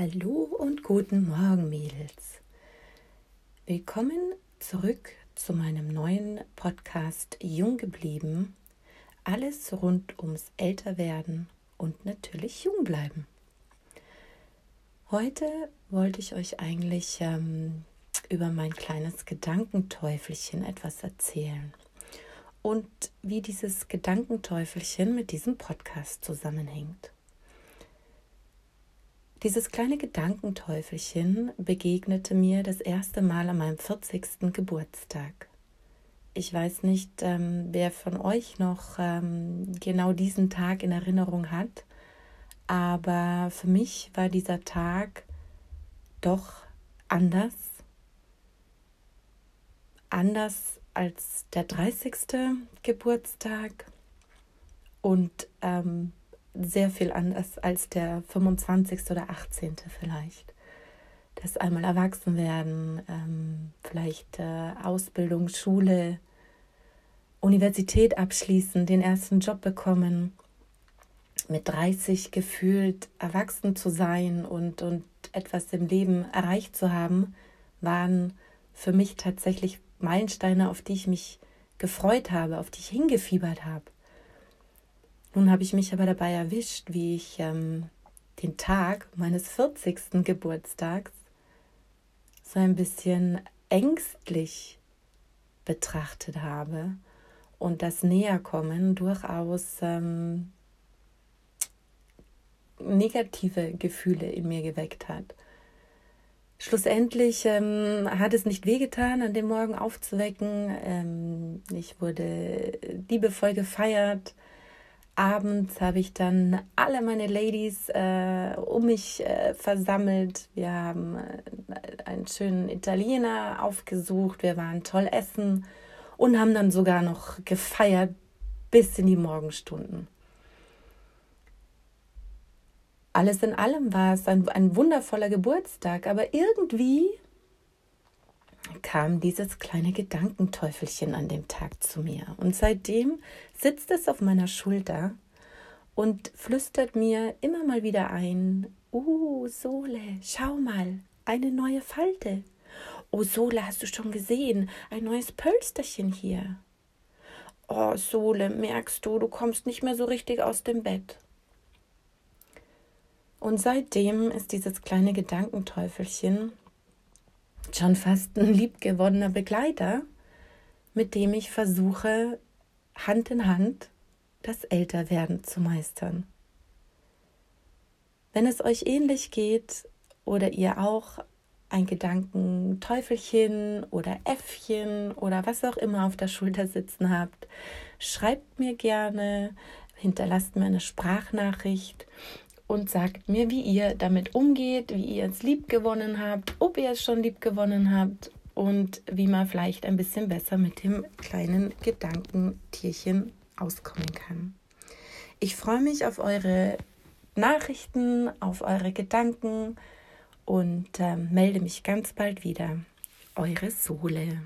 Hallo und guten Morgen, Mädels. Willkommen zurück zu meinem neuen Podcast Jung geblieben. Alles rund ums Älterwerden und natürlich jung bleiben. Heute wollte ich euch eigentlich ähm, über mein kleines Gedankenteufelchen etwas erzählen und wie dieses Gedankenteufelchen mit diesem Podcast zusammenhängt. Dieses kleine Gedankenteufelchen begegnete mir das erste Mal an meinem 40. Geburtstag. Ich weiß nicht, ähm, wer von euch noch ähm, genau diesen Tag in Erinnerung hat, aber für mich war dieser Tag doch anders. Anders als der 30. Geburtstag und ähm, sehr viel anders als der 25. oder 18. vielleicht. Das einmal erwachsen werden, ähm, vielleicht äh, Ausbildung, Schule, Universität abschließen, den ersten Job bekommen, mit 30 gefühlt erwachsen zu sein und, und etwas im Leben erreicht zu haben, waren für mich tatsächlich Meilensteine, auf die ich mich gefreut habe, auf die ich hingefiebert habe. Nun habe ich mich aber dabei erwischt, wie ich ähm, den Tag meines 40. Geburtstags so ein bisschen ängstlich betrachtet habe und das Näherkommen durchaus ähm, negative Gefühle in mir geweckt hat. Schlussendlich ähm, hat es nicht wehgetan, an dem Morgen aufzuwecken. Ähm, ich wurde liebevoll gefeiert abends habe ich dann alle meine Ladies äh, um mich äh, versammelt. Wir haben äh, einen schönen Italiener aufgesucht. Wir waren toll essen und haben dann sogar noch gefeiert bis in die Morgenstunden. Alles in allem war es ein, ein wundervoller Geburtstag, aber irgendwie kam dieses kleine Gedankenteufelchen an dem Tag zu mir. Und seitdem sitzt es auf meiner Schulter und flüstert mir immer mal wieder ein, Uh, Sole, schau mal, eine neue Falte. Oh, Sole, hast du schon gesehen? Ein neues Pölsterchen hier. Oh, Sole, merkst du, du kommst nicht mehr so richtig aus dem Bett. Und seitdem ist dieses kleine Gedankenteufelchen schon fast ein liebgewonnener Begleiter, mit dem ich versuche, Hand in Hand das Älterwerden zu meistern. Wenn es euch ähnlich geht oder ihr auch ein Gedankenteufelchen oder Äffchen oder was auch immer auf der Schulter sitzen habt, schreibt mir gerne, hinterlasst mir eine Sprachnachricht und sagt mir, wie ihr damit umgeht, wie ihr es lieb gewonnen habt, ob ihr es schon lieb gewonnen habt und wie man vielleicht ein bisschen besser mit dem kleinen Gedankentierchen auskommen kann. Ich freue mich auf eure Nachrichten, auf eure Gedanken und äh, melde mich ganz bald wieder. Eure Sohle.